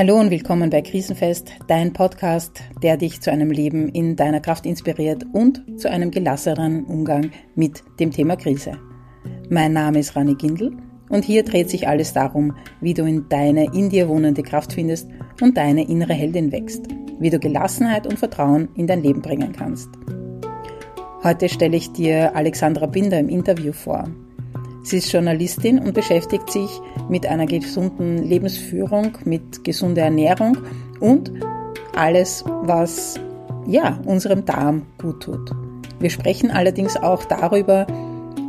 Hallo und willkommen bei Krisenfest, dein Podcast, der dich zu einem Leben in deiner Kraft inspiriert und zu einem gelasseneren Umgang mit dem Thema Krise. Mein Name ist Rani Gindel und hier dreht sich alles darum, wie du in deine in dir wohnende Kraft findest und deine innere Heldin wächst, wie du Gelassenheit und Vertrauen in dein Leben bringen kannst. Heute stelle ich dir Alexandra Binder im Interview vor. Sie ist Journalistin und beschäftigt sich mit einer gesunden Lebensführung, mit gesunder Ernährung und alles, was ja, unserem Darm gut tut. Wir sprechen allerdings auch darüber,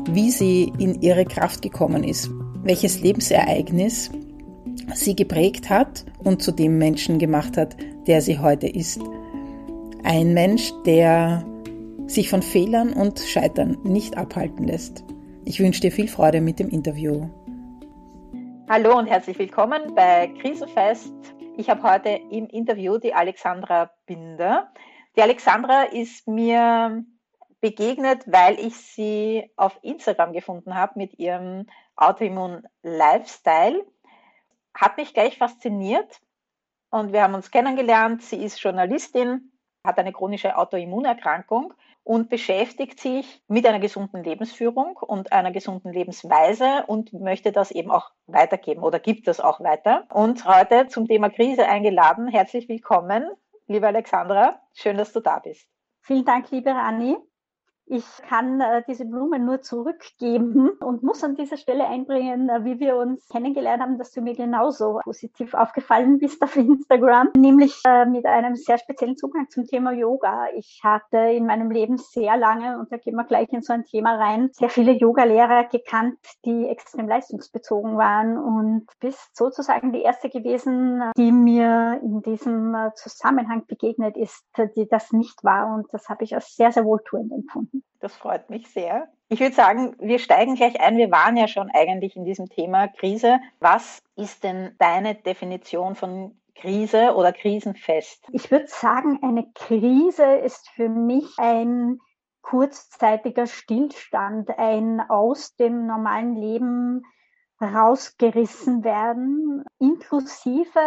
wie sie in ihre Kraft gekommen ist, welches Lebensereignis sie geprägt hat und zu dem Menschen gemacht hat, der sie heute ist. Ein Mensch, der sich von Fehlern und Scheitern nicht abhalten lässt. Ich wünsche dir viel Freude mit dem Interview. Hallo und herzlich willkommen bei Krisenfest. Ich habe heute im Interview die Alexandra Binder. Die Alexandra ist mir begegnet, weil ich sie auf Instagram gefunden habe mit ihrem Autoimmun Lifestyle. Hat mich gleich fasziniert und wir haben uns kennengelernt. Sie ist Journalistin, hat eine chronische Autoimmunerkrankung und beschäftigt sich mit einer gesunden Lebensführung und einer gesunden Lebensweise und möchte das eben auch weitergeben oder gibt das auch weiter. Und heute zum Thema Krise eingeladen. Herzlich willkommen, liebe Alexandra. Schön, dass du da bist. Vielen Dank, liebe Anni. Ich kann äh, diese Blumen nur zurückgeben und muss an dieser Stelle einbringen, äh, wie wir uns kennengelernt haben, dass du mir genauso positiv aufgefallen bist auf Instagram, nämlich äh, mit einem sehr speziellen Zugang zum Thema Yoga. Ich hatte in meinem Leben sehr lange, und da gehen wir gleich in so ein Thema rein, sehr viele Yogalehrer gekannt, die extrem leistungsbezogen waren und bist sozusagen die erste gewesen, die mir in diesem äh, Zusammenhang begegnet ist, die das nicht war. Und das habe ich als sehr, sehr wohltuend empfunden. Das freut mich sehr. Ich würde sagen, wir steigen gleich ein. Wir waren ja schon eigentlich in diesem Thema Krise. Was ist denn deine Definition von Krise oder Krisenfest? Ich würde sagen, eine Krise ist für mich ein kurzzeitiger Stillstand, ein aus dem normalen Leben rausgerissen werden, inklusive,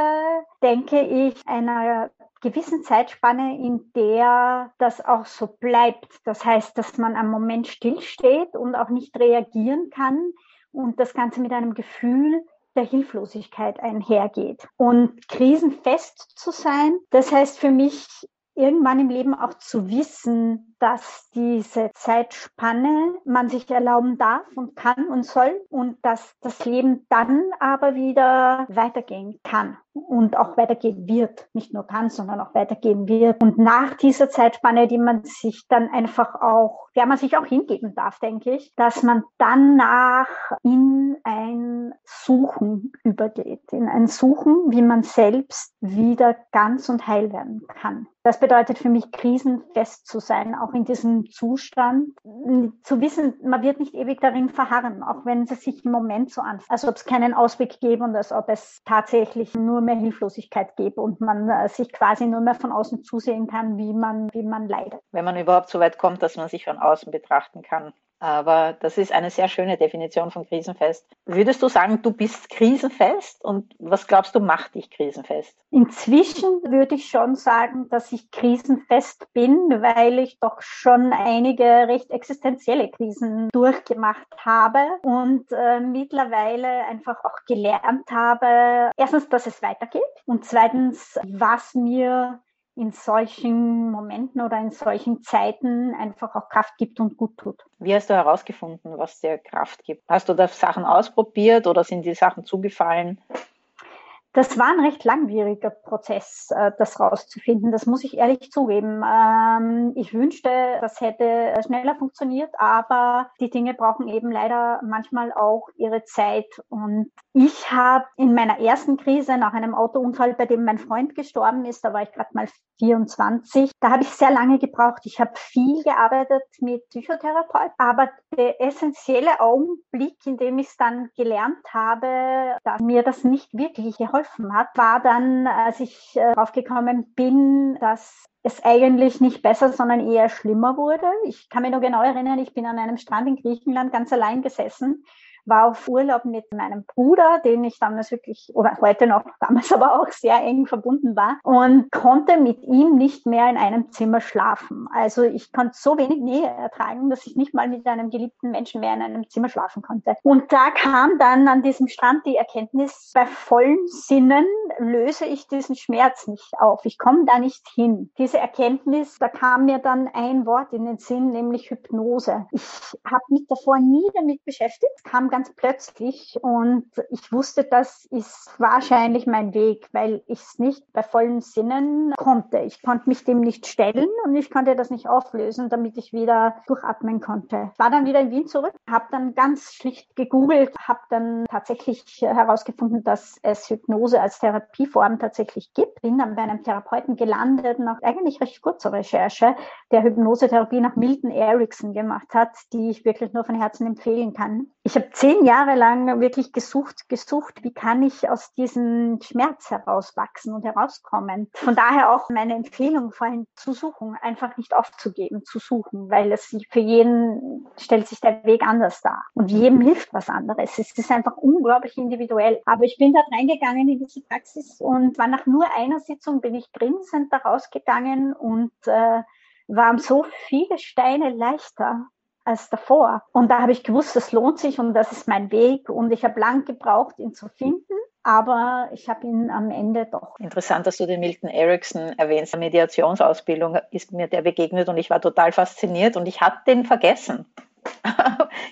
denke ich, einer gewissen Zeitspanne, in der das auch so bleibt. Das heißt, dass man am Moment stillsteht und auch nicht reagieren kann und das Ganze mit einem Gefühl der Hilflosigkeit einhergeht. Und krisenfest zu sein, das heißt für mich irgendwann im Leben auch zu wissen, dass diese Zeitspanne man sich erlauben darf und kann und soll und dass das Leben dann aber wieder weitergehen kann und auch weitergehen wird. Nicht nur kann, sondern auch weitergehen wird. Und nach dieser Zeitspanne, die man sich dann einfach auch, der man sich auch hingeben darf, denke ich, dass man danach in ein Suchen übergeht, in ein Suchen, wie man selbst wieder ganz und heil werden kann. Das bedeutet für mich, krisenfest zu sein, auch in diesem Zustand, zu wissen, man wird nicht ewig darin verharren, auch wenn es sich im Moment so anfühlt, als ob es keinen Ausweg gäbe und als ob es tatsächlich nur mehr Hilflosigkeit gäbe und man äh, sich quasi nur mehr von außen zusehen kann, wie man, wie man leidet. Wenn man überhaupt so weit kommt, dass man sich von außen betrachten kann. Aber das ist eine sehr schöne Definition von krisenfest. Würdest du sagen, du bist krisenfest? Und was glaubst du, macht dich krisenfest? Inzwischen würde ich schon sagen, dass ich krisenfest bin, weil ich doch schon einige recht existenzielle Krisen durchgemacht habe und äh, mittlerweile einfach auch gelernt habe, erstens, dass es weitergeht und zweitens, was mir in solchen Momenten oder in solchen Zeiten einfach auch Kraft gibt und gut tut. Wie hast du herausgefunden, was dir Kraft gibt? Hast du da Sachen ausprobiert oder sind die Sachen zugefallen? Das war ein recht langwieriger Prozess, äh, das rauszufinden. Das muss ich ehrlich zugeben. Ähm, ich wünschte, das hätte schneller funktioniert, aber die Dinge brauchen eben leider manchmal auch ihre Zeit. Und ich habe in meiner ersten Krise nach einem Autounfall, bei dem mein Freund gestorben ist, da war ich gerade mal 24, da habe ich sehr lange gebraucht. Ich habe viel gearbeitet mit Psychotherapeut, aber der essentielle Augenblick, in dem ich es dann gelernt habe, dass mir das nicht wirklich geholfen geholfen hat, war dann, als ich äh, draufgekommen bin, dass es eigentlich nicht besser, sondern eher schlimmer wurde. Ich kann mich noch genau erinnern, ich bin an einem Strand in Griechenland ganz allein gesessen war auf Urlaub mit meinem Bruder, den ich damals wirklich, oder heute noch, damals aber auch sehr eng verbunden war und konnte mit ihm nicht mehr in einem Zimmer schlafen. Also ich konnte so wenig Nähe ertragen, dass ich nicht mal mit einem geliebten Menschen mehr in einem Zimmer schlafen konnte. Und da kam dann an diesem Strand die Erkenntnis, bei vollen Sinnen löse ich diesen Schmerz nicht auf. Ich komme da nicht hin. Diese Erkenntnis, da kam mir dann ein Wort in den Sinn, nämlich Hypnose. Ich habe mich davor nie damit beschäftigt, kam ganz plötzlich und ich wusste, das ist wahrscheinlich mein Weg, weil ich es nicht bei vollen Sinnen konnte. Ich konnte mich dem nicht stellen und ich konnte das nicht auflösen, damit ich wieder durchatmen konnte. War dann wieder in Wien zurück, habe dann ganz schlicht gegoogelt, habe dann tatsächlich herausgefunden, dass es Hypnose als Therapieform tatsächlich gibt. Bin dann bei einem Therapeuten gelandet, nach eigentlich recht kurzer Recherche, der Hypnosetherapie nach Milton Erickson gemacht hat, die ich wirklich nur von Herzen empfehlen kann. Ich habe zehn Jahre lang wirklich gesucht, gesucht, wie kann ich aus diesem Schmerz herauswachsen und herauskommen. Von daher auch meine Empfehlung vorhin zu suchen, einfach nicht aufzugeben, zu suchen, weil es für jeden stellt sich der Weg anders dar und jedem hilft was anderes. Es ist einfach unglaublich individuell. Aber ich bin da reingegangen in diese Praxis und war nach nur einer Sitzung bin ich grinsend da rausgegangen und äh, waren so viele Steine leichter als davor. Und da habe ich gewusst, das lohnt sich und das ist mein Weg. Und ich habe lang gebraucht, ihn zu finden. Aber ich habe ihn am Ende doch. Interessant, dass du den Milton Erickson erwähnst. Mediationsausbildung ist mir der begegnet und ich war total fasziniert und ich hatte den vergessen.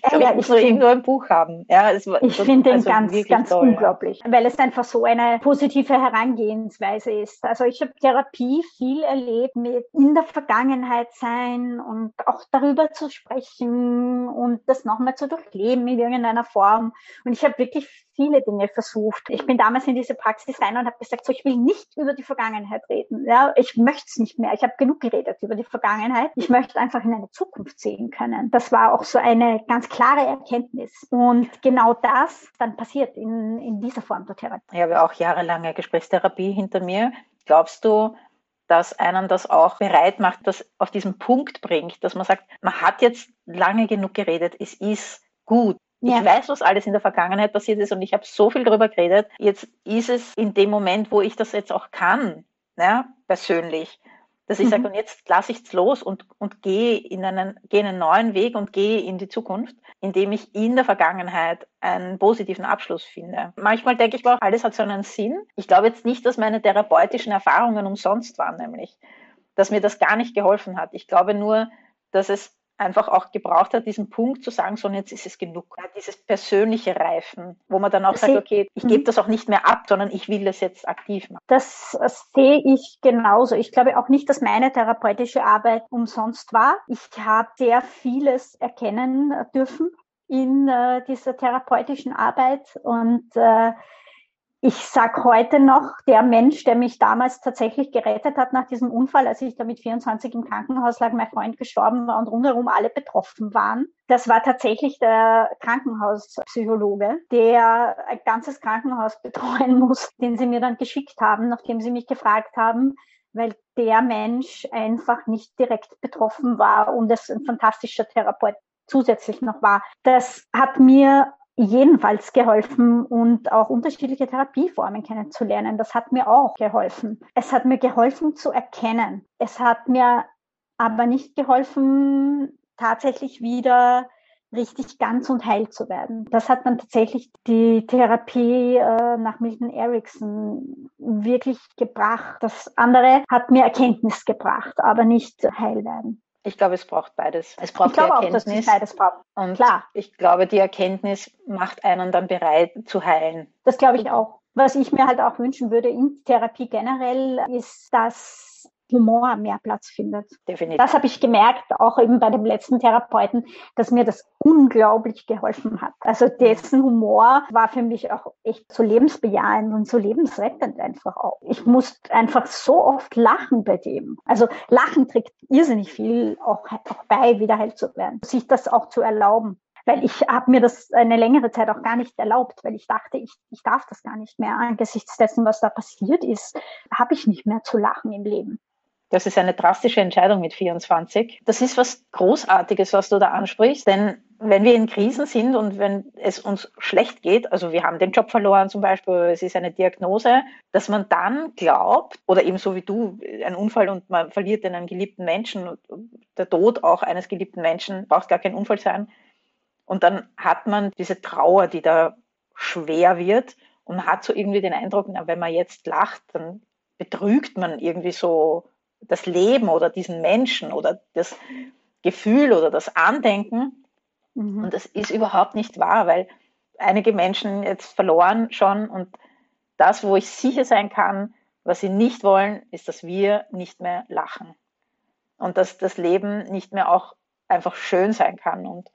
Ich glaube, ich nur irgendwo ein Buch haben. Ja, es war, ich finde den also ganz, ganz toll, unglaublich, ja. weil es einfach so eine positive Herangehensweise ist. Also ich habe Therapie viel erlebt mit in der Vergangenheit sein und auch darüber zu sprechen und das nochmal zu durchleben in irgendeiner Form. Und ich habe wirklich viele Dinge versucht. Ich bin damals in diese Praxis rein und habe gesagt, so ich will nicht über die Vergangenheit reden. Ja, ich möchte es nicht mehr. Ich habe genug geredet über die Vergangenheit. Ich möchte einfach in eine Zukunft sehen können. Das war auch so eine ganz klare Erkenntnis. Und genau das dann passiert in, in dieser Form der Therapie. Ich habe auch jahrelange Gesprächstherapie hinter mir. Glaubst du, dass einen das auch bereit macht, das auf diesen Punkt bringt, dass man sagt, man hat jetzt lange genug geredet, es ist gut. Ja. Ich weiß, was alles in der Vergangenheit passiert ist und ich habe so viel darüber geredet. Jetzt ist es in dem Moment, wo ich das jetzt auch kann, ja, persönlich, dass ich mhm. sage, und jetzt lasse ich es los und, und gehe in einen, gehe einen neuen Weg und gehe in die Zukunft, indem ich in der Vergangenheit einen positiven Abschluss finde. Manchmal denke ich mir auch, alles hat so einen Sinn. Ich glaube jetzt nicht, dass meine therapeutischen Erfahrungen umsonst waren, nämlich, dass mir das gar nicht geholfen hat. Ich glaube nur, dass es einfach auch gebraucht hat, diesen Punkt zu sagen, so und jetzt ist es genug. Ja, dieses persönliche Reifen, wo man dann auch sagt, okay, ich gebe mhm. das auch nicht mehr ab, sondern ich will das jetzt aktiv machen. Das sehe ich genauso. Ich glaube auch nicht, dass meine therapeutische Arbeit umsonst war. Ich habe sehr vieles erkennen dürfen in äh, dieser therapeutischen Arbeit und äh, ich sag heute noch, der Mensch, der mich damals tatsächlich gerettet hat nach diesem Unfall, als ich da mit 24 im Krankenhaus lag, mein Freund gestorben war und rundherum alle betroffen waren, das war tatsächlich der Krankenhauspsychologe, der ein ganzes Krankenhaus betreuen muss, den sie mir dann geschickt haben, nachdem sie mich gefragt haben, weil der Mensch einfach nicht direkt betroffen war und es ein fantastischer Therapeut zusätzlich noch war. Das hat mir jedenfalls geholfen und auch unterschiedliche Therapieformen kennenzulernen. Das hat mir auch geholfen. Es hat mir geholfen zu erkennen. Es hat mir aber nicht geholfen, tatsächlich wieder richtig ganz und heil zu werden. Das hat dann tatsächlich die Therapie äh, nach Milton Erickson wirklich gebracht. Das andere hat mir Erkenntnis gebracht, aber nicht heil werden. Ich glaube, es braucht beides. Es braucht ich glaube die Erkenntnis. Auch, dass es beides braucht. Und Klar. ich glaube, die Erkenntnis macht einen dann bereit zu heilen. Das glaube ich auch. Was ich mir halt auch wünschen würde in Therapie generell, ist, dass Humor mehr Platz findet. Definitiv. Das habe ich gemerkt, auch eben bei dem letzten Therapeuten, dass mir das unglaublich geholfen hat. Also dessen Humor war für mich auch echt so lebensbejahend und so lebensrettend einfach auch. Ich musste einfach so oft lachen bei dem. Also Lachen trägt irrsinnig viel auch, auch bei, wieder heil zu werden. Sich das auch zu erlauben weil ich habe mir das eine längere Zeit auch gar nicht erlaubt, weil ich dachte, ich, ich darf das gar nicht mehr. Angesichts dessen, was da passiert ist, habe ich nicht mehr zu lachen im Leben. Das ist eine drastische Entscheidung mit 24. Das ist was Großartiges, was du da ansprichst, denn wenn wir in Krisen sind und wenn es uns schlecht geht, also wir haben den Job verloren zum Beispiel, es ist eine Diagnose, dass man dann glaubt, oder eben so wie du, ein Unfall und man verliert einen geliebten Menschen, der Tod auch eines geliebten Menschen braucht gar kein Unfall sein. Und dann hat man diese Trauer, die da schwer wird und hat so irgendwie den Eindruck, na, wenn man jetzt lacht, dann betrügt man irgendwie so das Leben oder diesen Menschen oder das Gefühl oder das Andenken. Mhm. Und das ist überhaupt nicht wahr, weil einige Menschen jetzt verloren schon und das, wo ich sicher sein kann, was sie nicht wollen, ist, dass wir nicht mehr lachen und dass das Leben nicht mehr auch einfach schön sein kann. Und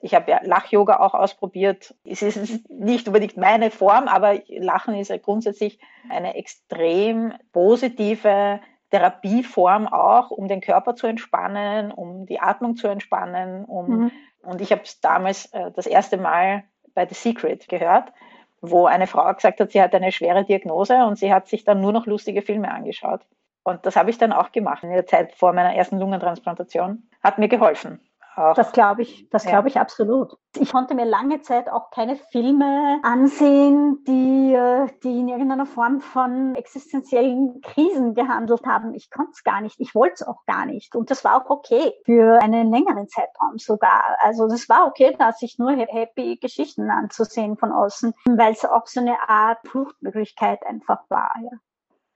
ich habe ja Lach-Yoga auch ausprobiert. Es ist nicht unbedingt meine Form, aber Lachen ist ja grundsätzlich eine extrem positive Therapieform auch, um den Körper zu entspannen, um die Atmung zu entspannen. Um, mhm. Und ich habe es damals äh, das erste Mal bei The Secret gehört, wo eine Frau gesagt hat, sie hat eine schwere Diagnose und sie hat sich dann nur noch lustige Filme angeschaut. Und das habe ich dann auch gemacht in der Zeit vor meiner ersten Lungentransplantation. Hat mir geholfen. Auch. Das glaube ich, das glaube ich absolut. Ich konnte mir lange Zeit auch keine Filme ansehen, die, äh, die in irgendeiner Form von existenziellen Krisen gehandelt haben. Ich konnte es gar nicht. Ich wollte es auch gar nicht. Und das war auch okay für einen längeren Zeitraum sogar. Also das war okay, dass ich nur happy Geschichten anzusehen von außen, weil es auch so eine Art Fluchtmöglichkeit einfach war. Ja.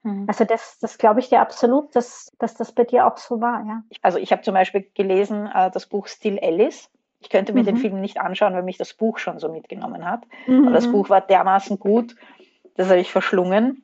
Mhm. Also das, das glaube ich dir absolut, dass, dass das bei dir auch so war. Ja. Also ich habe zum Beispiel gelesen äh, das Buch Still Alice. Ich könnte mir mhm. den Film nicht anschauen, weil mich das Buch schon so mitgenommen hat. Mhm. Aber das Buch war dermaßen gut, das habe ich verschlungen,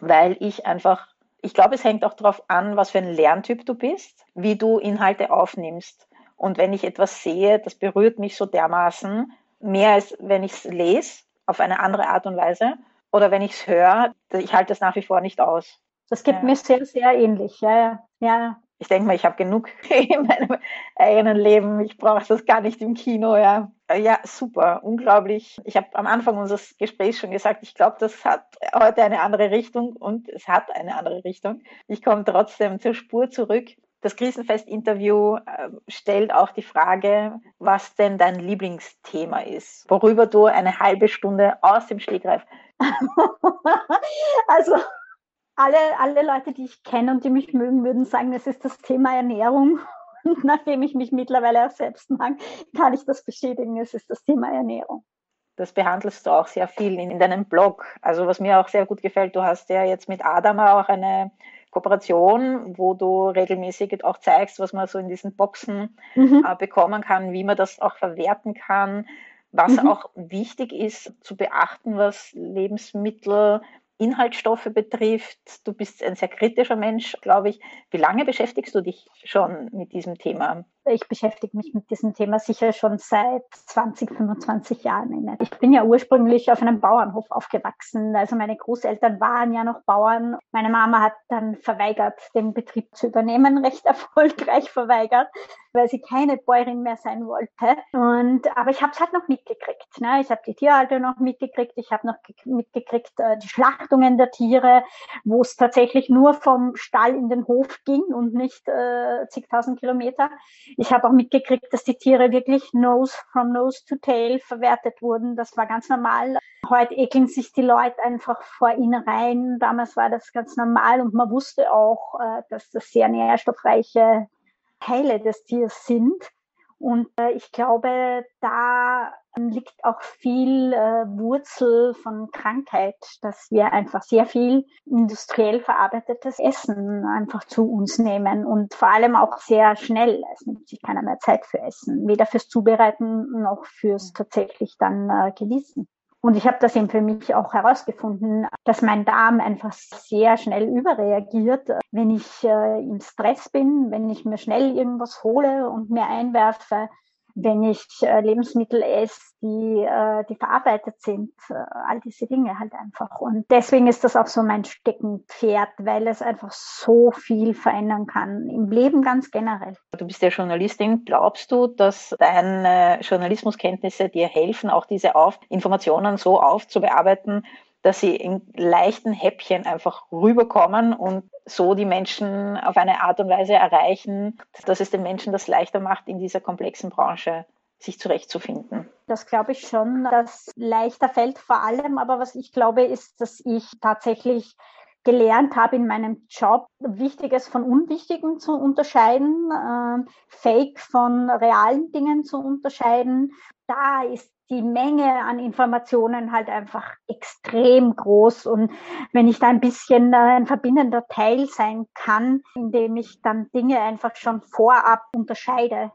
weil ich einfach, ich glaube, es hängt auch darauf an, was für ein Lerntyp du bist, wie du Inhalte aufnimmst. Und wenn ich etwas sehe, das berührt mich so dermaßen, mehr als wenn ich es lese, auf eine andere Art und Weise, oder wenn ich es höre, ich halte das nach wie vor nicht aus. Das geht ja. mir sehr, sehr ähnlich. Ja, ja. ja. Ich denke mal, ich habe genug in meinem eigenen Leben. Ich brauche das gar nicht im Kino. Ja, ja super, unglaublich. Ich habe am Anfang unseres Gesprächs schon gesagt, ich glaube, das hat heute eine andere Richtung und es hat eine andere Richtung. Ich komme trotzdem zur Spur zurück. Das Krisenfest-Interview äh, stellt auch die Frage, was denn dein Lieblingsthema ist, worüber du eine halbe Stunde aus dem Stegreif also alle, alle Leute, die ich kenne und die mich mögen, würden sagen, es ist das Thema Ernährung. Und nachdem ich mich mittlerweile auch selbst mag, kann ich das bestätigen, es ist das Thema Ernährung. Das behandelst du auch sehr viel in, in deinem Blog. Also was mir auch sehr gut gefällt, du hast ja jetzt mit Adama auch eine Kooperation, wo du regelmäßig auch zeigst, was man so in diesen Boxen mhm. äh, bekommen kann, wie man das auch verwerten kann, was mhm. auch wichtig ist zu beachten, was Lebensmittel, Inhaltsstoffe betrifft. Du bist ein sehr kritischer Mensch, glaube ich. Wie lange beschäftigst du dich schon mit diesem Thema? Ich beschäftige mich mit diesem Thema sicher schon seit 20, 25 Jahren. Ich bin ja ursprünglich auf einem Bauernhof aufgewachsen. Also meine Großeltern waren ja noch Bauern. Meine Mama hat dann verweigert, den Betrieb zu übernehmen, recht erfolgreich verweigert, weil sie keine Bäuerin mehr sein wollte. Und aber ich habe es halt noch mitgekriegt. Ne? Ich habe die Tierhalter noch mitgekriegt. Ich habe noch mitgekriegt äh, die Schlachtungen der Tiere, wo es tatsächlich nur vom Stall in den Hof ging und nicht äh, zigtausend Kilometer. Ich habe auch mitgekriegt, dass die Tiere wirklich nose from nose to tail verwertet wurden. Das war ganz normal. Heute ekeln sich die Leute einfach vor ihnen rein. Damals war das ganz normal und man wusste auch, äh, dass das sehr nährstoffreiche Teile des Tiers sind. Und äh, ich glaube, da liegt auch viel äh, Wurzel von Krankheit, dass wir einfach sehr viel industriell verarbeitetes Essen einfach zu uns nehmen und vor allem auch sehr schnell. Es nimmt sich keiner mehr Zeit für Essen, weder fürs Zubereiten noch fürs tatsächlich dann äh, Genießen. Und ich habe das eben für mich auch herausgefunden, dass mein Darm einfach sehr schnell überreagiert, wenn ich äh, im Stress bin, wenn ich mir schnell irgendwas hole und mir einwerfe, wenn ich äh, Lebensmittel esse, die, äh, die verarbeitet sind, äh, all diese Dinge halt einfach. Und deswegen ist das auch so mein Steckenpferd, weil es einfach so viel verändern kann im Leben ganz generell. Du bist ja Journalistin. Glaubst du, dass deine Journalismuskenntnisse dir helfen, auch diese auf Informationen so aufzubearbeiten, dass sie in leichten Häppchen einfach rüberkommen und so die Menschen auf eine Art und Weise erreichen, dass es den Menschen das leichter macht, in dieser komplexen Branche sich zurechtzufinden. Das glaube ich schon, dass leichter fällt vor allem. Aber was ich glaube, ist, dass ich tatsächlich gelernt habe in meinem Job, Wichtiges von Unwichtigem zu unterscheiden, äh, Fake von realen Dingen zu unterscheiden. Da ist die Menge an Informationen halt einfach extrem groß. Und wenn ich da ein bisschen äh, ein verbindender Teil sein kann, indem ich dann Dinge einfach schon vorab unterscheide,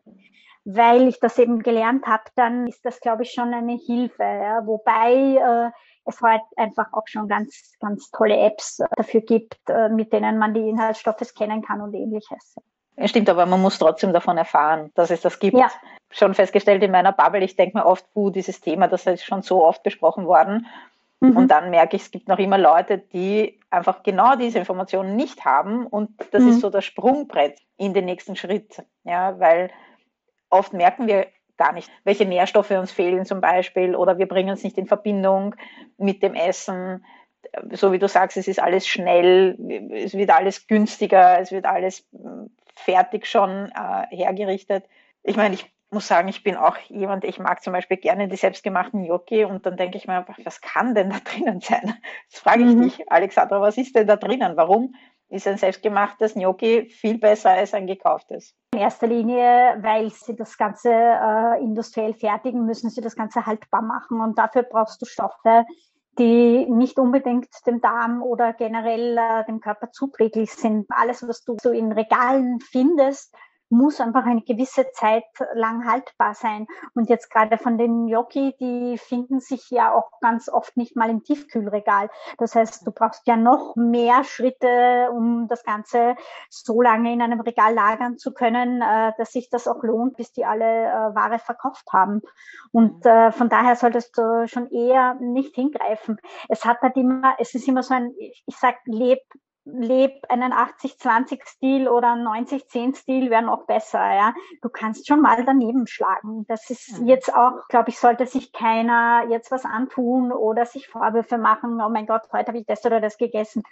weil ich das eben gelernt habe, dann ist das, glaube ich, schon eine Hilfe. Ja. Wobei äh, es halt einfach auch schon ganz, ganz tolle Apps dafür gibt, äh, mit denen man die Inhaltsstoffe scannen kann und ähnliches. Stimmt, aber man muss trotzdem davon erfahren, dass es das gibt. Ja. Schon festgestellt in meiner Bubble, ich denke mir oft, puh, dieses Thema, das ist schon so oft besprochen worden. Mhm. Und dann merke ich, es gibt noch immer Leute, die einfach genau diese Informationen nicht haben. Und das mhm. ist so das Sprungbrett in den nächsten Schritt. Ja, weil oft merken wir gar nicht, welche Nährstoffe uns fehlen zum Beispiel oder wir bringen es nicht in Verbindung mit dem Essen. So wie du sagst, es ist alles schnell, es wird alles günstiger, es wird alles fertig schon äh, hergerichtet. Ich meine, ich muss sagen, ich bin auch jemand, ich mag zum Beispiel gerne die selbstgemachten Gnocchi und dann denke ich mir, was kann denn da drinnen sein? Jetzt frage ich mhm. dich, Alexandra, was ist denn da drinnen? Warum ist ein selbstgemachtes Gnocchi viel besser als ein gekauftes? In erster Linie, weil sie das Ganze äh, industriell fertigen, müssen sie das Ganze haltbar machen und dafür brauchst du Stoffe, die nicht unbedingt dem Darm oder generell äh, dem Körper zuträglich sind. Alles, was du so in Regalen findest, muss einfach eine gewisse Zeit lang haltbar sein. Und jetzt gerade von den Gnocchi, die finden sich ja auch ganz oft nicht mal im Tiefkühlregal. Das heißt, du brauchst ja noch mehr Schritte, um das Ganze so lange in einem Regal lagern zu können, äh, dass sich das auch lohnt, bis die alle äh, Ware verkauft haben. Und äh, von daher solltest du schon eher nicht hingreifen. Es hat halt immer, es ist immer so ein, ich sag, leb leb einen 80-20-Stil oder einen 90-10-Stil wäre noch besser, ja. Du kannst schon mal daneben schlagen. Das ist mhm. jetzt auch, glaube ich, sollte sich keiner jetzt was antun oder sich Vorwürfe machen, oh mein Gott, heute habe ich das oder das gegessen.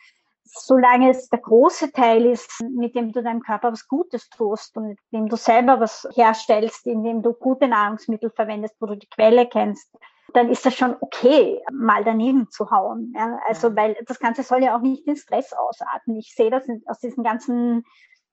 Solange es der große Teil ist, mit dem du deinem Körper was Gutes tust und mit dem du selber was herstellst, indem du gute Nahrungsmittel verwendest, wo du die Quelle kennst, dann ist das schon okay, mal daneben zu hauen. Ja? Also, weil das Ganze soll ja auch nicht den Stress ausarten. Ich sehe das aus diesen ganzen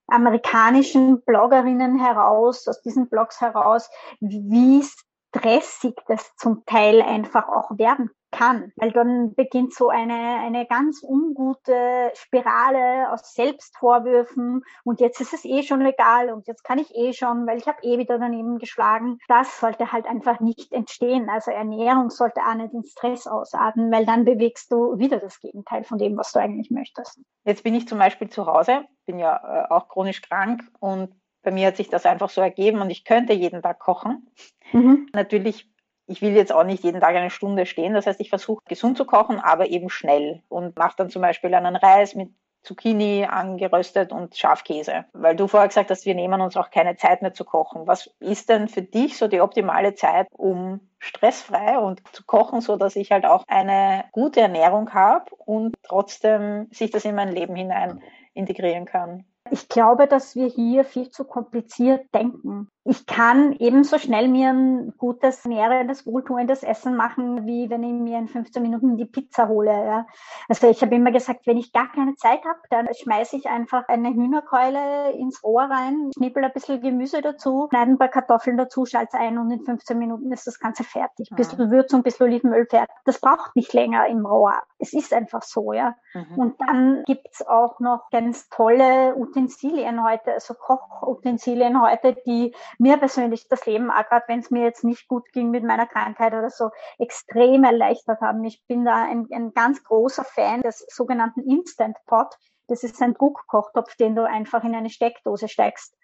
amerikanischen Bloggerinnen heraus, aus diesen Blogs heraus, wie stressig das zum Teil einfach auch werden kann, weil dann beginnt so eine, eine ganz ungute Spirale aus Selbstvorwürfen und jetzt ist es eh schon legal und jetzt kann ich eh schon, weil ich habe eh wieder daneben geschlagen. Das sollte halt einfach nicht entstehen. Also Ernährung sollte auch nicht den Stress ausarten, weil dann bewegst du wieder das Gegenteil von dem, was du eigentlich möchtest. Jetzt bin ich zum Beispiel zu Hause, bin ja äh, auch chronisch krank und bei mir hat sich das einfach so ergeben und ich könnte jeden Tag kochen. Mhm. Natürlich ich will jetzt auch nicht jeden Tag eine Stunde stehen. Das heißt, ich versuche gesund zu kochen, aber eben schnell und mache dann zum Beispiel einen Reis mit Zucchini angeröstet und Schafkäse. Weil du vorher gesagt hast, wir nehmen uns auch keine Zeit mehr zu kochen. Was ist denn für dich so die optimale Zeit, um stressfrei und zu kochen, so dass ich halt auch eine gute Ernährung habe und trotzdem sich das in mein Leben hinein integrieren kann? Ich glaube, dass wir hier viel zu kompliziert denken ich kann ebenso schnell mir ein gutes, nährendes, wohltuendes Essen machen, wie wenn ich mir in 15 Minuten die Pizza hole. Ja. Also ich habe immer gesagt, wenn ich gar keine Zeit habe, dann schmeiße ich einfach eine Hühnerkeule ins Rohr rein, schnippel ein bisschen Gemüse dazu, schneide ein paar Kartoffeln dazu, schalte ein und in 15 Minuten ist das Ganze fertig. Ein bisschen mhm. Würzung, ein bisschen Olivenöl fertig. Das braucht nicht länger im Rohr. Es ist einfach so, ja. Mhm. Und dann gibt's auch noch ganz tolle Utensilien heute, also Kochutensilien heute, die mir persönlich das Leben, auch gerade wenn es mir jetzt nicht gut ging mit meiner Krankheit oder so, extrem erleichtert haben. Ich bin da ein, ein ganz großer Fan des sogenannten Instant Pot. Das ist ein Druckkochtopf, den du einfach in eine Steckdose steckst.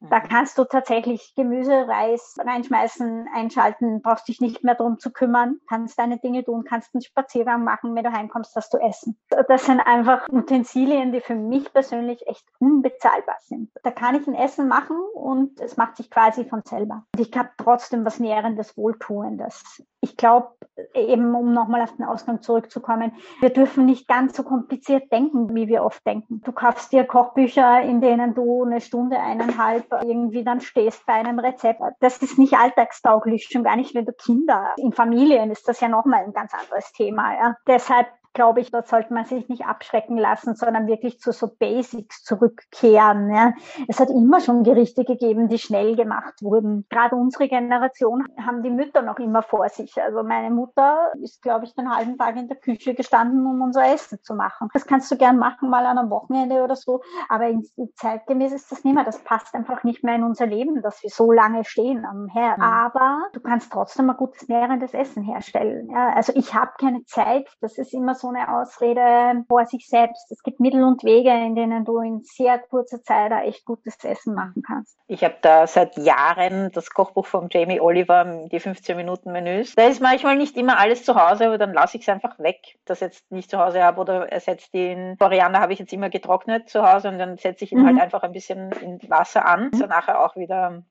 Da mhm. kannst du tatsächlich Gemüse, Reis reinschmeißen, einschalten, brauchst dich nicht mehr drum zu kümmern, kannst deine Dinge tun, kannst einen Spaziergang machen, wenn du heimkommst, hast du Essen. Das sind einfach Utensilien, die für mich persönlich echt unbezahlbar sind. Da kann ich ein Essen machen und es macht sich quasi von selber. Und ich habe trotzdem was Nährendes, Wohltuendes. Ich glaube, eben um nochmal auf den Ausgang zurückzukommen, wir dürfen nicht ganz so kompliziert denken, wie wir oft denken. Du kaufst dir Kochbücher, in denen du eine Stunde, eineinhalb irgendwie dann stehst bei einem Rezept. Das ist nicht alltagstauglich, schon gar nicht, wenn du Kinder in Familien ist das ja nochmal ein ganz anderes Thema. Ja. Deshalb glaube ich, dort sollte man sich nicht abschrecken lassen, sondern wirklich zu so Basics zurückkehren. Ja. Es hat immer schon Gerichte gegeben, die schnell gemacht wurden. Gerade unsere Generation haben die Mütter noch immer vor sich. Also meine Mutter ist, glaube ich, den halben Tag in der Küche gestanden, um unser Essen zu machen. Das kannst du gern machen, mal an einem Wochenende oder so, aber in, in zeitgemäß ist das nicht mehr. Das passt einfach nicht mehr in unser Leben, dass wir so lange stehen am Herd. Mhm. Aber du kannst trotzdem ein gutes nährendes Essen herstellen. Ja. Also ich habe keine Zeit. Das ist immer so eine Ausrede vor sich selbst. Es gibt Mittel und Wege, in denen du in sehr kurzer Zeit echt gutes Essen machen kannst. Ich habe da seit Jahren das Kochbuch von Jamie Oliver, die 15 Minuten Menüs. Da ist manchmal nicht immer alles zu Hause, aber dann lasse ich es einfach weg, dass ich jetzt nicht zu Hause habe oder ersetze den Koriander habe ich jetzt immer getrocknet zu Hause und dann setze ich ihn halt mhm. halt einfach ein bisschen in Wasser an, mhm. er nachher auch wieder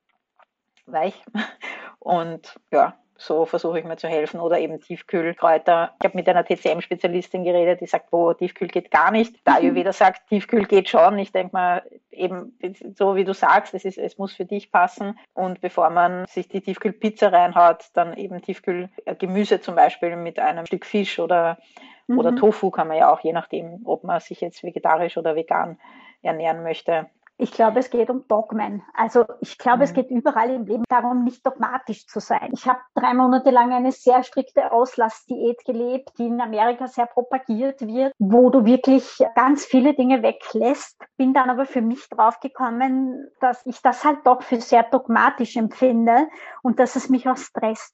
weich und ja, so versuche ich mir zu helfen oder eben Tiefkühlkräuter. Ich habe mit einer TCM-Spezialistin geredet, die sagt, wo Tiefkühl geht gar nicht. Da mhm. Ayurveda sagt, Tiefkühl geht schon. Ich denke mal, eben so wie du sagst, es, ist, es muss für dich passen. Und bevor man sich die Tiefkühlpizza reinhaut, dann eben Tiefkühlgemüse zum Beispiel mit einem Stück Fisch oder, mhm. oder Tofu kann man ja auch, je nachdem, ob man sich jetzt vegetarisch oder vegan ernähren möchte, ich glaube, es geht um Dogmen. Also ich glaube, mhm. es geht überall im Leben darum, nicht dogmatisch zu sein. Ich habe drei Monate lang eine sehr strikte Auslassdiät gelebt, die in Amerika sehr propagiert wird, wo du wirklich ganz viele Dinge weglässt. Bin dann aber für mich draufgekommen, dass ich das halt doch für sehr dogmatisch empfinde und dass es mich auch stresst.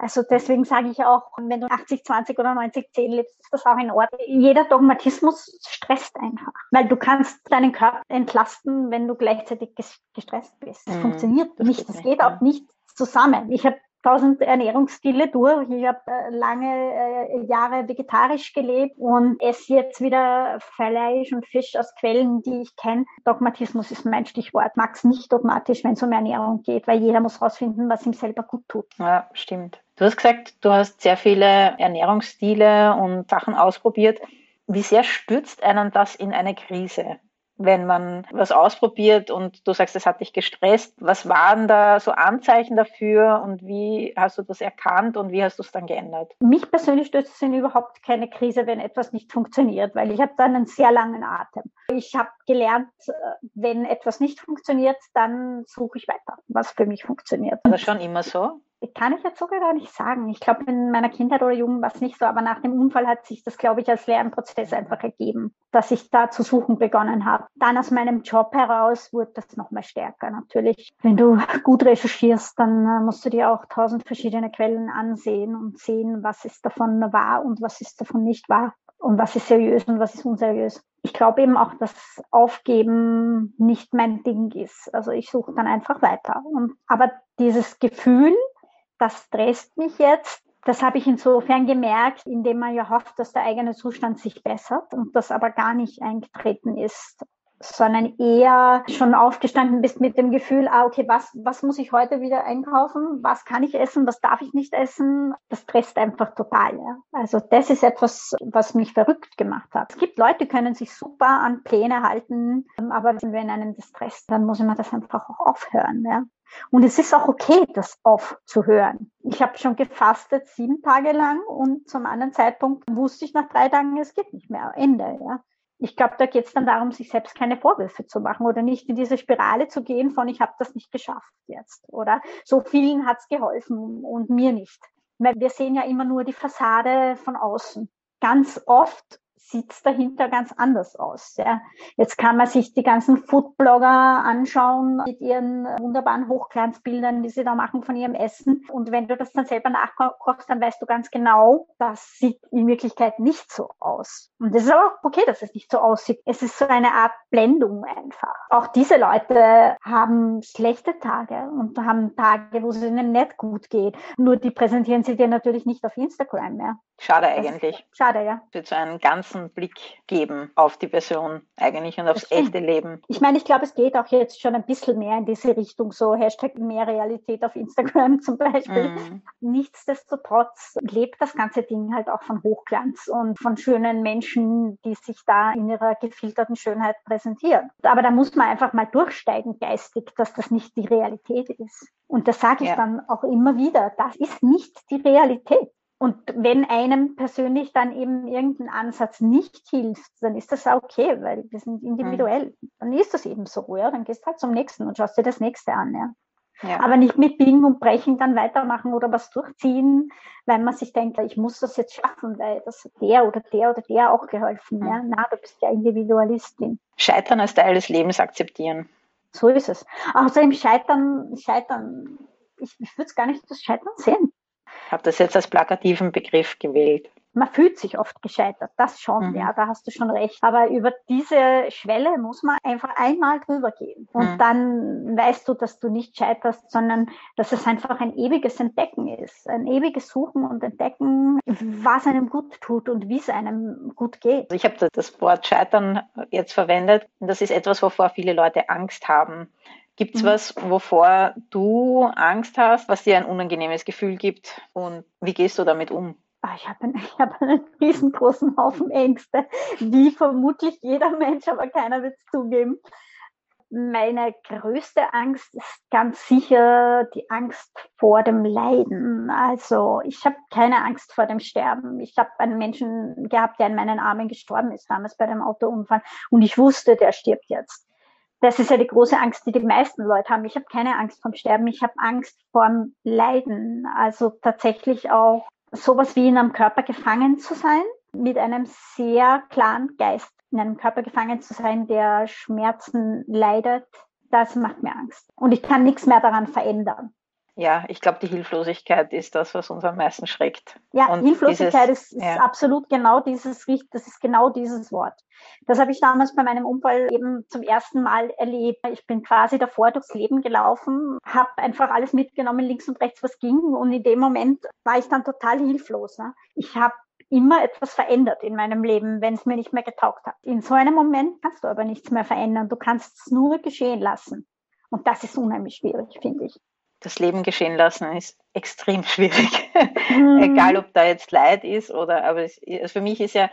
Also deswegen sage ich auch, wenn du 80, 20 oder 90, 10 lebst, ist das auch in Ordnung. Jeder Dogmatismus stresst einfach, weil du kannst deinen Körper entlasten, wenn du gleichzeitig gestresst bist. Das mhm, funktioniert das nicht. Das geht auch nicht zusammen. Ich habe tausend Ernährungsstile durch. Ich habe äh, lange äh, Jahre vegetarisch gelebt und esse jetzt wieder Fleisch und Fisch aus Quellen, die ich kenne. Dogmatismus ist mein Stichwort. Mag es nicht dogmatisch, wenn es um Ernährung geht, weil jeder muss rausfinden, was ihm selber gut tut. Ja, stimmt. Du hast gesagt, du hast sehr viele Ernährungsstile und Sachen ausprobiert. Wie sehr stürzt einen das in eine Krise? wenn man was ausprobiert und du sagst, es hat dich gestresst. Was waren da so Anzeichen dafür und wie hast du das erkannt und wie hast du es dann geändert? Mich persönlich stößt es in überhaupt keine Krise, wenn etwas nicht funktioniert, weil ich habe dann einen sehr langen Atem. Ich habe gelernt, äh, wenn etwas nicht funktioniert, dann suche ich weiter, was für mich funktioniert. War das schon immer so? Kann ich jetzt sogar gar nicht sagen. Ich glaube, in meiner Kindheit oder Jugend war es nicht so, aber nach dem Unfall hat sich das, glaube ich, als Lernprozess einfach ergeben, dass ich da zu suchen begonnen habe. Dann aus meinem Job heraus wurde das nochmal stärker. Natürlich, wenn du gut recherchierst, dann äh, musst du dir auch tausend verschiedene Quellen ansehen und sehen, was ist davon wahr und was ist davon nicht wahr und was ist seriös und was ist unseriös. Ich glaube eben auch, dass Aufgeben nicht mein Ding ist. Also ich suche dann einfach weiter. Und, aber dieses Gefühl, das stresst mich jetzt. Das habe ich insofern gemerkt, indem man ja hofft, dass der eigene Zustand sich bessert und das aber gar nicht eingetreten ist, sondern eher schon aufgestanden bist mit dem Gefühl, ah, okay, was, was muss ich heute wieder einkaufen? Was kann ich essen? Was darf ich nicht essen? Das stresst einfach total. Ja? Also das ist etwas, was mich verrückt gemacht hat. Es gibt Leute, die können sich super an Pläne halten, aber wenn einem das stresst, dann muss man das einfach auch aufhören. Ja? Und es ist auch okay, das aufzuhören. Ich habe schon gefastet sieben Tage lang und zum anderen Zeitpunkt wusste ich nach drei Tagen, es geht nicht mehr. Ende. Ja. Ich glaube, da geht es dann darum, sich selbst keine Vorwürfe zu machen oder nicht in diese Spirale zu gehen von ich habe das nicht geschafft jetzt oder so vielen hat es geholfen und mir nicht. Weil wir sehen ja immer nur die Fassade von außen. Ganz oft sieht es dahinter ganz anders aus. Ja. Jetzt kann man sich die ganzen Foodblogger anschauen mit ihren wunderbaren Hochglanzbildern, die sie da machen von ihrem Essen. Und wenn du das dann selber nachkochst, dann weißt du ganz genau, das sieht in Wirklichkeit nicht so aus. Und es ist aber auch okay, dass es nicht so aussieht. Es ist so eine Art Blendung einfach. Auch diese Leute haben schlechte Tage und haben Tage, wo es ihnen nicht gut geht. Nur die präsentieren sie dir natürlich nicht auf Instagram mehr. Schade eigentlich. Schade, ja. Wird so einen ganzen Blick geben auf die Person eigentlich und aufs echte Leben. Ich meine, ich glaube, es geht auch jetzt schon ein bisschen mehr in diese Richtung, so Hashtag mehr Realität auf Instagram zum Beispiel. Mm. Nichtsdestotrotz lebt das ganze Ding halt auch von Hochglanz und von schönen Menschen, die sich da in ihrer gefilterten Schönheit präsentieren. Aber da muss man einfach mal durchsteigen geistig, dass das nicht die Realität ist. Und das sage ich ja. dann auch immer wieder. Das ist nicht die Realität. Und wenn einem persönlich dann eben irgendein Ansatz nicht hilft, dann ist das auch okay, weil wir sind individuell. Mhm. Dann ist das eben so, ja. Dann gehst du halt zum nächsten und schaust dir das nächste an, ja. ja. Aber nicht mit Biegen und Brechen dann weitermachen oder was durchziehen, weil man sich denkt, ich muss das jetzt schaffen, weil das der oder der oder der auch geholfen. Mhm. Ja. Na, du bist ja Individualistin. Scheitern als Teil des Lebens akzeptieren. So ist es. Außerdem Scheitern, Scheitern, ich, ich würde es gar nicht das Scheitern sehen habe das jetzt als plakativen Begriff gewählt. Man fühlt sich oft gescheitert, das schon, mhm. ja, da hast du schon recht. Aber über diese Schwelle muss man einfach einmal drüber gehen. Und mhm. dann weißt du, dass du nicht scheiterst, sondern dass es einfach ein ewiges Entdecken ist. Ein ewiges Suchen und Entdecken, was einem gut tut und wie es einem gut geht. Also ich habe das Wort Scheitern jetzt verwendet. Und das ist etwas, wovor viele Leute Angst haben. Gibt es mhm. was, wovor du Angst hast, was dir ein unangenehmes Gefühl gibt? Und wie gehst du damit um? Ah, ich habe einen, hab einen riesengroßen Haufen Ängste, wie vermutlich jeder Mensch, aber keiner wird es zugeben. Meine größte Angst ist ganz sicher die Angst vor dem Leiden. Also ich habe keine Angst vor dem Sterben. Ich habe einen Menschen gehabt, der in meinen Armen gestorben ist, damals bei dem Autounfall. Und ich wusste, der stirbt jetzt das ist ja die große Angst, die die meisten Leute haben. Ich habe keine Angst vorm Sterben, ich habe Angst vorm Leiden. Also tatsächlich auch sowas wie in einem Körper gefangen zu sein, mit einem sehr klaren Geist in einem Körper gefangen zu sein, der Schmerzen leidet, das macht mir Angst. Und ich kann nichts mehr daran verändern ja, ich glaube, die Hilflosigkeit ist das, was uns am meisten schreckt. Ja, und Hilflosigkeit dieses, ist, ist ja. absolut genau dieses, das ist genau dieses Wort. Das habe ich damals bei meinem Unfall eben zum ersten Mal erlebt. Ich bin quasi davor durchs Leben gelaufen, habe einfach alles mitgenommen, links und rechts, was ging. Und in dem Moment war ich dann total hilflos. Ne? Ich habe immer etwas verändert in meinem Leben, wenn es mir nicht mehr getaugt hat. In so einem Moment kannst du aber nichts mehr verändern. Du kannst es nur geschehen lassen. Und das ist unheimlich schwierig, finde ich das Leben geschehen lassen ist extrem schwierig. Mhm. Egal, ob da jetzt Leid ist oder, aber es, also für mich ist ja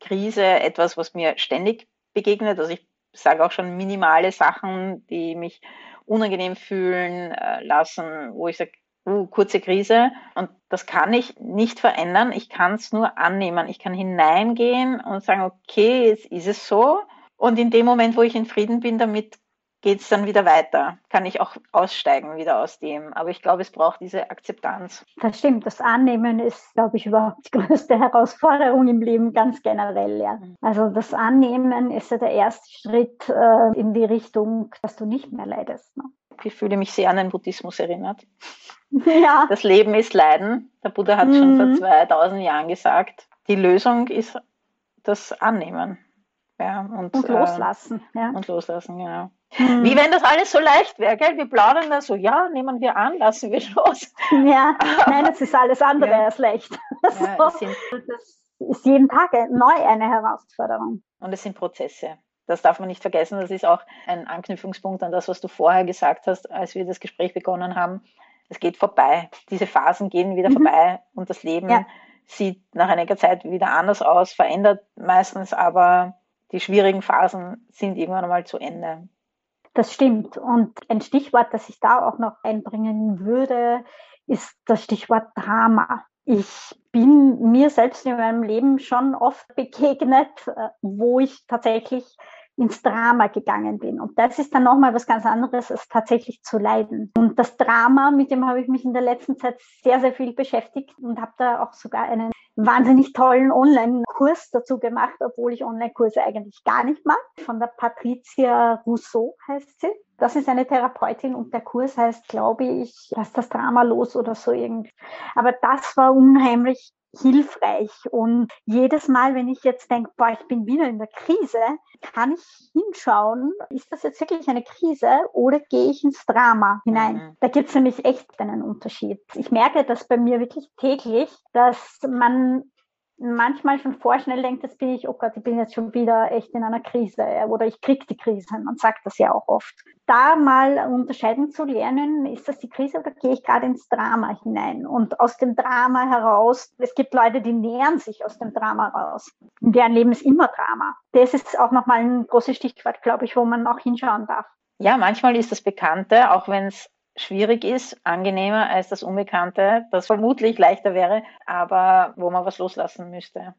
Krise etwas, was mir ständig begegnet. Also ich sage auch schon minimale Sachen, die mich unangenehm fühlen äh, lassen, wo ich sage, uh, kurze Krise. Und das kann ich nicht verändern. Ich kann es nur annehmen. Ich kann hineingehen und sagen, okay, jetzt ist es so. Und in dem Moment, wo ich in Frieden bin damit, geht es dann wieder weiter. Kann ich auch aussteigen wieder aus dem. Aber ich glaube, es braucht diese Akzeptanz. Das stimmt. Das Annehmen ist, glaube ich, überhaupt die größte Herausforderung im Leben ganz generell. Ja. Mhm. Also das Annehmen ist ja der erste Schritt äh, in die Richtung, dass du nicht mehr leidest. Ne? Ich fühle mich sehr an den Buddhismus erinnert. Ja. Das Leben ist Leiden. Der Buddha hat mhm. schon vor 2000 Jahren gesagt, die Lösung ist das Annehmen. Ja, und, und loslassen. Äh, ja. Und loslassen, genau. Hm. Wie wenn das alles so leicht wäre, gell? Wir plaudern da so, ja, nehmen wir an, lassen wir los. Ja, nein, es ist alles andere ja. als leicht. Ja, so, das ist jeden Tag neu eine Herausforderung. Und es sind Prozesse. Das darf man nicht vergessen. Das ist auch ein Anknüpfungspunkt an das, was du vorher gesagt hast, als wir das Gespräch begonnen haben. Es geht vorbei. Diese Phasen gehen wieder mhm. vorbei und das Leben ja. sieht nach einiger Zeit wieder anders aus, verändert meistens, aber die schwierigen Phasen sind irgendwann einmal zu Ende. Das stimmt. Und ein Stichwort, das ich da auch noch einbringen würde, ist das Stichwort Drama. Ich bin mir selbst in meinem Leben schon oft begegnet, äh, wo ich tatsächlich ins Drama gegangen bin. Und das ist dann nochmal was ganz anderes, als tatsächlich zu leiden. Und das Drama, mit dem habe ich mich in der letzten Zeit sehr, sehr viel beschäftigt und habe da auch sogar einen wahnsinnig tollen Online-Kurs dazu gemacht, obwohl ich Online-Kurse eigentlich gar nicht mag. Von der Patricia Rousseau heißt sie. Das ist eine Therapeutin und der Kurs heißt, glaube ich, lass das Drama los oder so irgendwie. Aber das war unheimlich hilfreich. Und jedes Mal, wenn ich jetzt denke, boah, ich bin wieder in der Krise, kann ich hinschauen, ist das jetzt wirklich eine Krise oder gehe ich ins Drama hinein? Mhm. Da gibt es nämlich echt einen Unterschied. Ich merke das bei mir wirklich täglich, dass man manchmal schon vorschnell denkt, das bin ich, oh Gott, ich bin jetzt schon wieder echt in einer Krise oder ich krieg die Krise. Man sagt das ja auch oft. Da mal unterscheiden zu lernen, ist das die Krise oder gehe ich gerade ins Drama hinein? Und aus dem Drama heraus, es gibt Leute, die nähern sich aus dem Drama raus. In deren Leben ist immer Drama. Das ist auch nochmal ein großes Stichwort, glaube ich, wo man auch hinschauen darf. Ja, manchmal ist das Bekannte, auch wenn es schwierig ist, angenehmer als das Unbekannte, das vermutlich leichter wäre, aber wo man was loslassen müsste,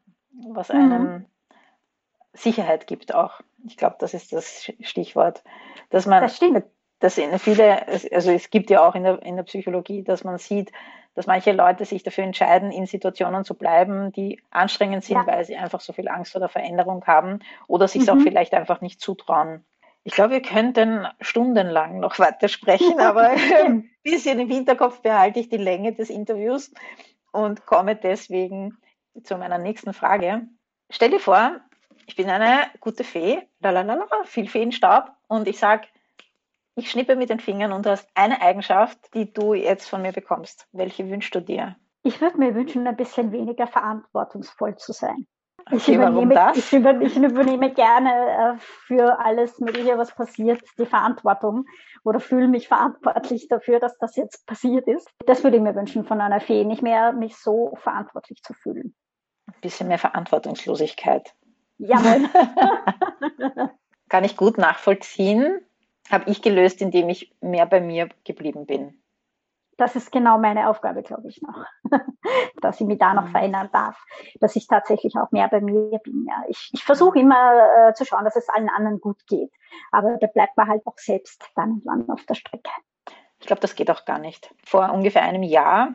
was mhm. einem mhm. Sicherheit gibt auch. Ich glaube, das ist das Stichwort, dass man, das stimmt. dass viele, also es gibt ja auch in der, in der Psychologie, dass man sieht, dass manche Leute sich dafür entscheiden, in Situationen zu bleiben, die anstrengend sind, ja. weil sie einfach so viel Angst vor der Veränderung haben oder sich mhm. auch vielleicht einfach nicht zutrauen. Ich glaube, wir könnten stundenlang noch weiter sprechen, aber ein bisschen im Hinterkopf behalte ich die Länge des Interviews und komme deswegen zu meiner nächsten Frage. Stell dir vor, ich bin eine gute Fee, lalalala, viel Feenstaub und ich sage, ich schnippe mit den Fingern und du hast eine Eigenschaft, die du jetzt von mir bekommst. Welche wünschst du dir? Ich würde mir wünschen, ein bisschen weniger verantwortungsvoll zu sein. Ich, okay, übernehme, ich, über, ich übernehme gerne äh, für alles Mögliche, was passiert, die Verantwortung oder fühle mich verantwortlich dafür, dass das jetzt passiert ist. Das würde ich mir wünschen von einer Fee, nicht mehr mich so verantwortlich zu fühlen. Ein bisschen mehr Verantwortungslosigkeit. Jawohl. Kann ich gut nachvollziehen. Habe ich gelöst, indem ich mehr bei mir geblieben bin das ist genau meine Aufgabe, glaube ich, noch, dass ich mich da noch mhm. verändern darf, dass ich tatsächlich auch mehr bei mir bin. Ja. Ich, ich versuche immer äh, zu schauen, dass es allen anderen gut geht, aber da bleibt man halt auch selbst dann und wann auf der Strecke. Ich glaube, das geht auch gar nicht. Vor ungefähr einem Jahr,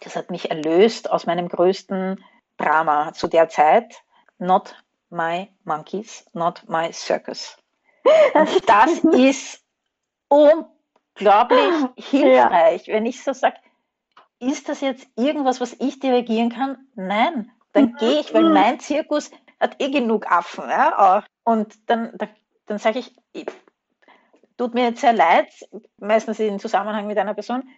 das hat mich erlöst aus meinem größten Drama zu der Zeit. Not my monkeys, not my circus. Und das ist um unglaublich hilfreich, ja. wenn ich so sage, ist das jetzt irgendwas, was ich dirigieren kann? Nein, dann mhm. gehe ich, weil mein Zirkus hat eh genug Affen. Ja, auch. Und dann, dann, dann sage ich, tut mir jetzt sehr leid, meistens in Zusammenhang mit einer Person,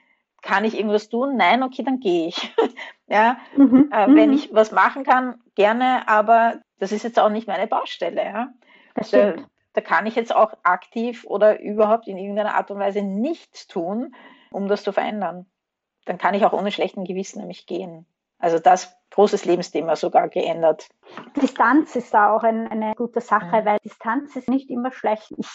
kann ich irgendwas tun? Nein, okay, dann gehe ich. ja, mhm. äh, wenn mhm. ich was machen kann, gerne, aber das ist jetzt auch nicht meine Baustelle. Ja. Das stimmt da kann ich jetzt auch aktiv oder überhaupt in irgendeiner Art und Weise nichts tun, um das zu verändern. Dann kann ich auch ohne schlechten Gewissen nämlich gehen. Also das großes Lebensthema sogar geändert. Distanz ist da auch ein, eine gute Sache, mhm. weil Distanz ist nicht immer schlecht. Ich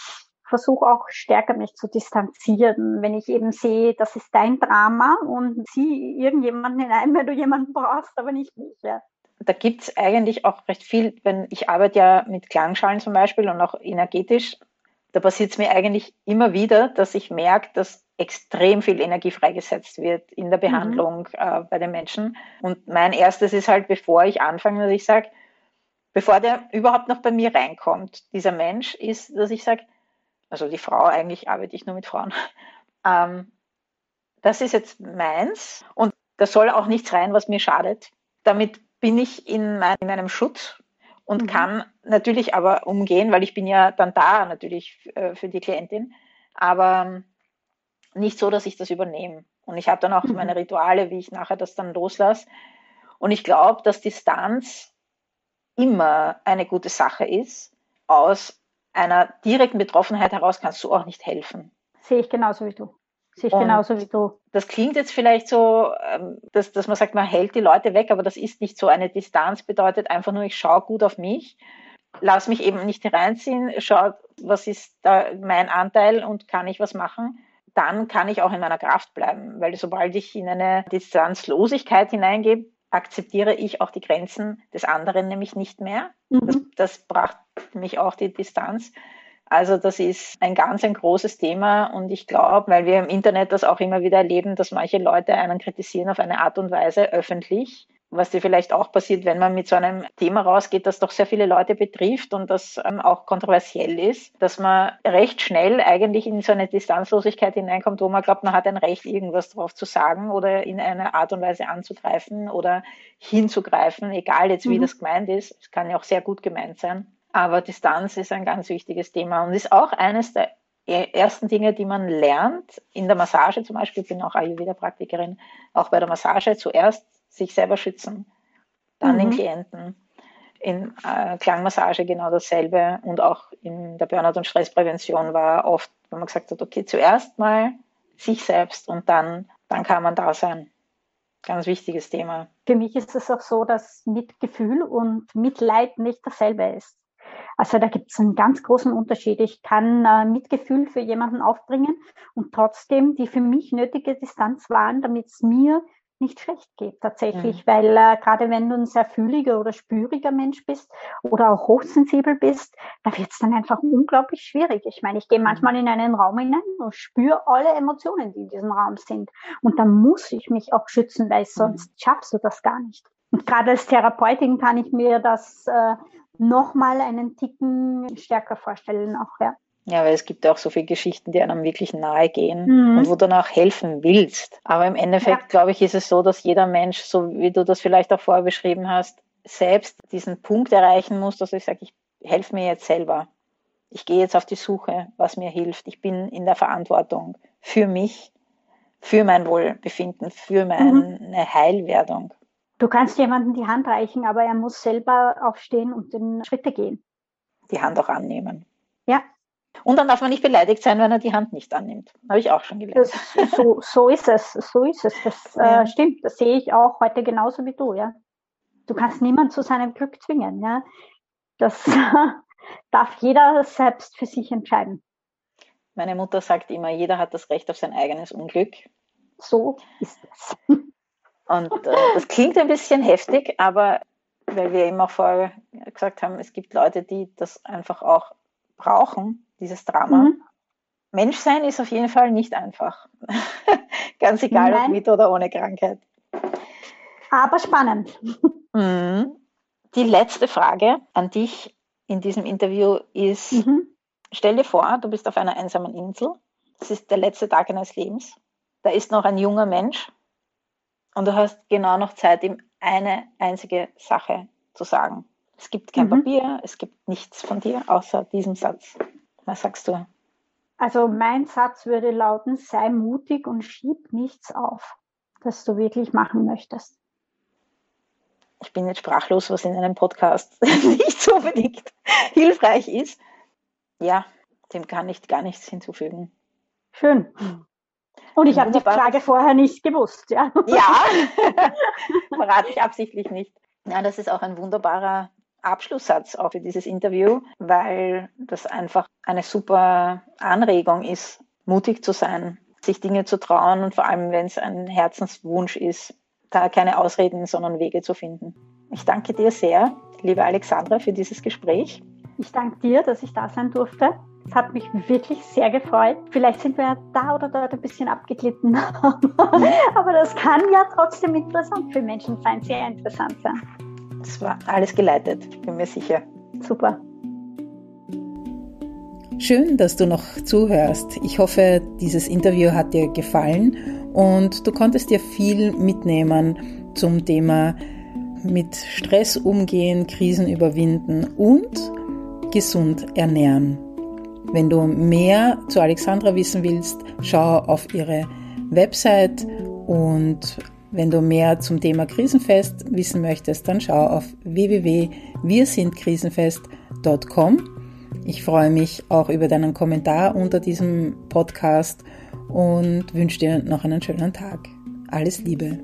versuche auch stärker mich zu distanzieren, wenn ich eben sehe, das ist dein Drama und zieh irgendjemanden hinein, wenn du jemanden brauchst, aber nicht mich. Ja da gibt es eigentlich auch recht viel, wenn ich arbeite ja mit Klangschalen zum Beispiel und auch energetisch, da passiert es mir eigentlich immer wieder, dass ich merke, dass extrem viel Energie freigesetzt wird in der mhm. Behandlung mhm. äh, bei den Menschen. Und mein erstes ist halt, bevor ich anfange, dass ich sage, bevor der überhaupt noch bei mir reinkommt, dieser Mensch, ist, dass ich sage, also die Frau, eigentlich arbeite ich nur mit Frauen, ähm, das ist jetzt meins und da soll auch nichts rein, was mir schadet. Damit bin ich in, mein, in meinem Schutz und mhm. kann natürlich aber umgehen, weil ich bin ja dann da natürlich äh, für die Klientin, aber nicht so, dass ich das übernehme. Und ich habe dann auch mhm. meine Rituale, wie ich nachher das dann loslasse. Und ich glaube, dass Distanz immer eine gute Sache ist. Aus einer direkten Betroffenheit heraus kannst du auch nicht helfen. Sehe ich genauso wie du. Sehe ich und genauso wie du. Das klingt jetzt vielleicht so, ähm, dass, dass man sagt, man hält die Leute weg, aber das ist nicht so. Eine Distanz bedeutet einfach nur, ich schaue gut auf mich, lass mich eben nicht reinziehen, schau, was ist da mein Anteil und kann ich was machen. Dann kann ich auch in meiner Kraft bleiben, weil sobald ich in eine Distanzlosigkeit hineingehe, akzeptiere ich auch die Grenzen des anderen nämlich nicht mehr. Mhm. Das, das brachte mich auch die Distanz. Also das ist ein ganz ein großes Thema und ich glaube, weil wir im Internet das auch immer wieder erleben, dass manche Leute einen kritisieren auf eine Art und Weise öffentlich, was dir vielleicht auch passiert, wenn man mit so einem Thema rausgeht, das doch sehr viele Leute betrifft und das ähm, auch kontroversiell ist, dass man recht schnell eigentlich in so eine Distanzlosigkeit hineinkommt, wo man glaubt, man hat ein Recht, irgendwas drauf zu sagen oder in einer Art und Weise anzugreifen oder hinzugreifen, egal jetzt wie mhm. das gemeint ist. Es kann ja auch sehr gut gemeint sein. Aber Distanz ist ein ganz wichtiges Thema und ist auch eines der e-, ersten Dinge, die man lernt, in der Massage zum Beispiel, ich bin auch Ayurveda-Praktikerin, auch bei der Massage zuerst sich selber schützen. Dann mhm. den Klienten. In äh, Klangmassage genau dasselbe und auch in der Burnout- und Stressprävention war oft, wenn man gesagt hat, okay, zuerst mal sich selbst und dann, dann kann man da sein. Ganz wichtiges Thema. Für mich ist es auch so, dass Mitgefühl und Mitleid nicht dasselbe ist. Also da gibt es einen ganz großen Unterschied. Ich kann äh, Mitgefühl für jemanden aufbringen und trotzdem die für mich nötige Distanz wahren, damit es mir nicht schlecht geht tatsächlich, mhm. weil äh, gerade wenn du ein sehr fühliger oder spüriger Mensch bist oder auch hochsensibel bist, da wird es dann einfach unglaublich schwierig. Ich meine, ich gehe mhm. manchmal in einen Raum hinein und spüre alle Emotionen, die in diesem Raum sind. Und dann muss ich mich auch schützen, weil mhm. sonst mhm. schaffst du das gar nicht. Und gerade als Therapeutin kann ich mir das äh, nochmal einen Ticken stärker vorstellen auch, ja. Ja, weil es gibt auch so viele Geschichten, die einem wirklich nahe gehen mhm. und wo du dann auch helfen willst. Aber im Endeffekt, ja. glaube ich, ist es so, dass jeder Mensch, so wie du das vielleicht auch vorher beschrieben hast, selbst diesen Punkt erreichen muss, dass ich sage, ich helfe mir jetzt selber. Ich gehe jetzt auf die Suche, was mir hilft. Ich bin in der Verantwortung für mich, für mein Wohlbefinden, für meine mhm. Heilwerdung. Du kannst jemandem die Hand reichen, aber er muss selber aufstehen und den Schritte gehen. Die Hand auch annehmen. Ja, und dann darf man nicht beleidigt sein, wenn er die Hand nicht annimmt. Habe ich auch schon gelernt. Das, so, so ist es, so ist es. Das ja. äh, stimmt. Das sehe ich auch heute genauso wie du, ja. Du kannst niemand zu seinem Glück zwingen, ja. Das darf jeder selbst für sich entscheiden. Meine Mutter sagt immer, jeder hat das Recht auf sein eigenes Unglück. So ist es. Und äh, das klingt ein bisschen heftig, aber weil wir eben auch vorher gesagt haben, es gibt Leute, die das einfach auch brauchen, dieses Drama. Mhm. Menschsein ist auf jeden Fall nicht einfach. Ganz egal, Nein. ob mit oder ohne Krankheit. Aber spannend. Mhm. Die letzte Frage an dich in diesem Interview ist, mhm. stell dir vor, du bist auf einer einsamen Insel. Es ist der letzte Tag deines Lebens. Da ist noch ein junger Mensch und du hast genau noch Zeit, ihm eine einzige Sache zu sagen. Es gibt kein mhm. Papier, es gibt nichts von dir außer diesem Satz. Was sagst du? Also mein Satz würde lauten, sei mutig und schieb nichts auf, das du wirklich machen möchtest. Ich bin jetzt sprachlos, was in einem Podcast nicht so unbedingt hilfreich ist. Ja, dem kann ich gar nichts hinzufügen. Schön. Und ich habe die Frage vorher nicht gewusst, ja. Ja, verrate ich absichtlich nicht. Ja, das ist auch ein wunderbarer Abschlusssatz auch für dieses Interview, weil das einfach eine super Anregung ist, mutig zu sein, sich Dinge zu trauen und vor allem, wenn es ein Herzenswunsch ist, da keine Ausreden, sondern Wege zu finden. Ich danke dir sehr, liebe Alexandra, für dieses Gespräch. Ich danke dir, dass ich da sein durfte. Es hat mich wirklich sehr gefreut. Vielleicht sind wir da oder dort ein bisschen abgeglitten. Aber das kann ja trotzdem interessant für Menschen sein, sehr interessant sein. Das war alles geleitet, bin mir sicher. Super. Schön, dass du noch zuhörst. Ich hoffe, dieses Interview hat dir gefallen und du konntest dir viel mitnehmen zum Thema mit Stress umgehen, Krisen überwinden und gesund ernähren. Wenn du mehr zu Alexandra wissen willst, schau auf ihre Website und wenn du mehr zum Thema Krisenfest wissen möchtest, dann schau auf www.wirsindkrisenfest.com. Ich freue mich auch über deinen Kommentar unter diesem Podcast und wünsche dir noch einen schönen Tag. Alles Liebe.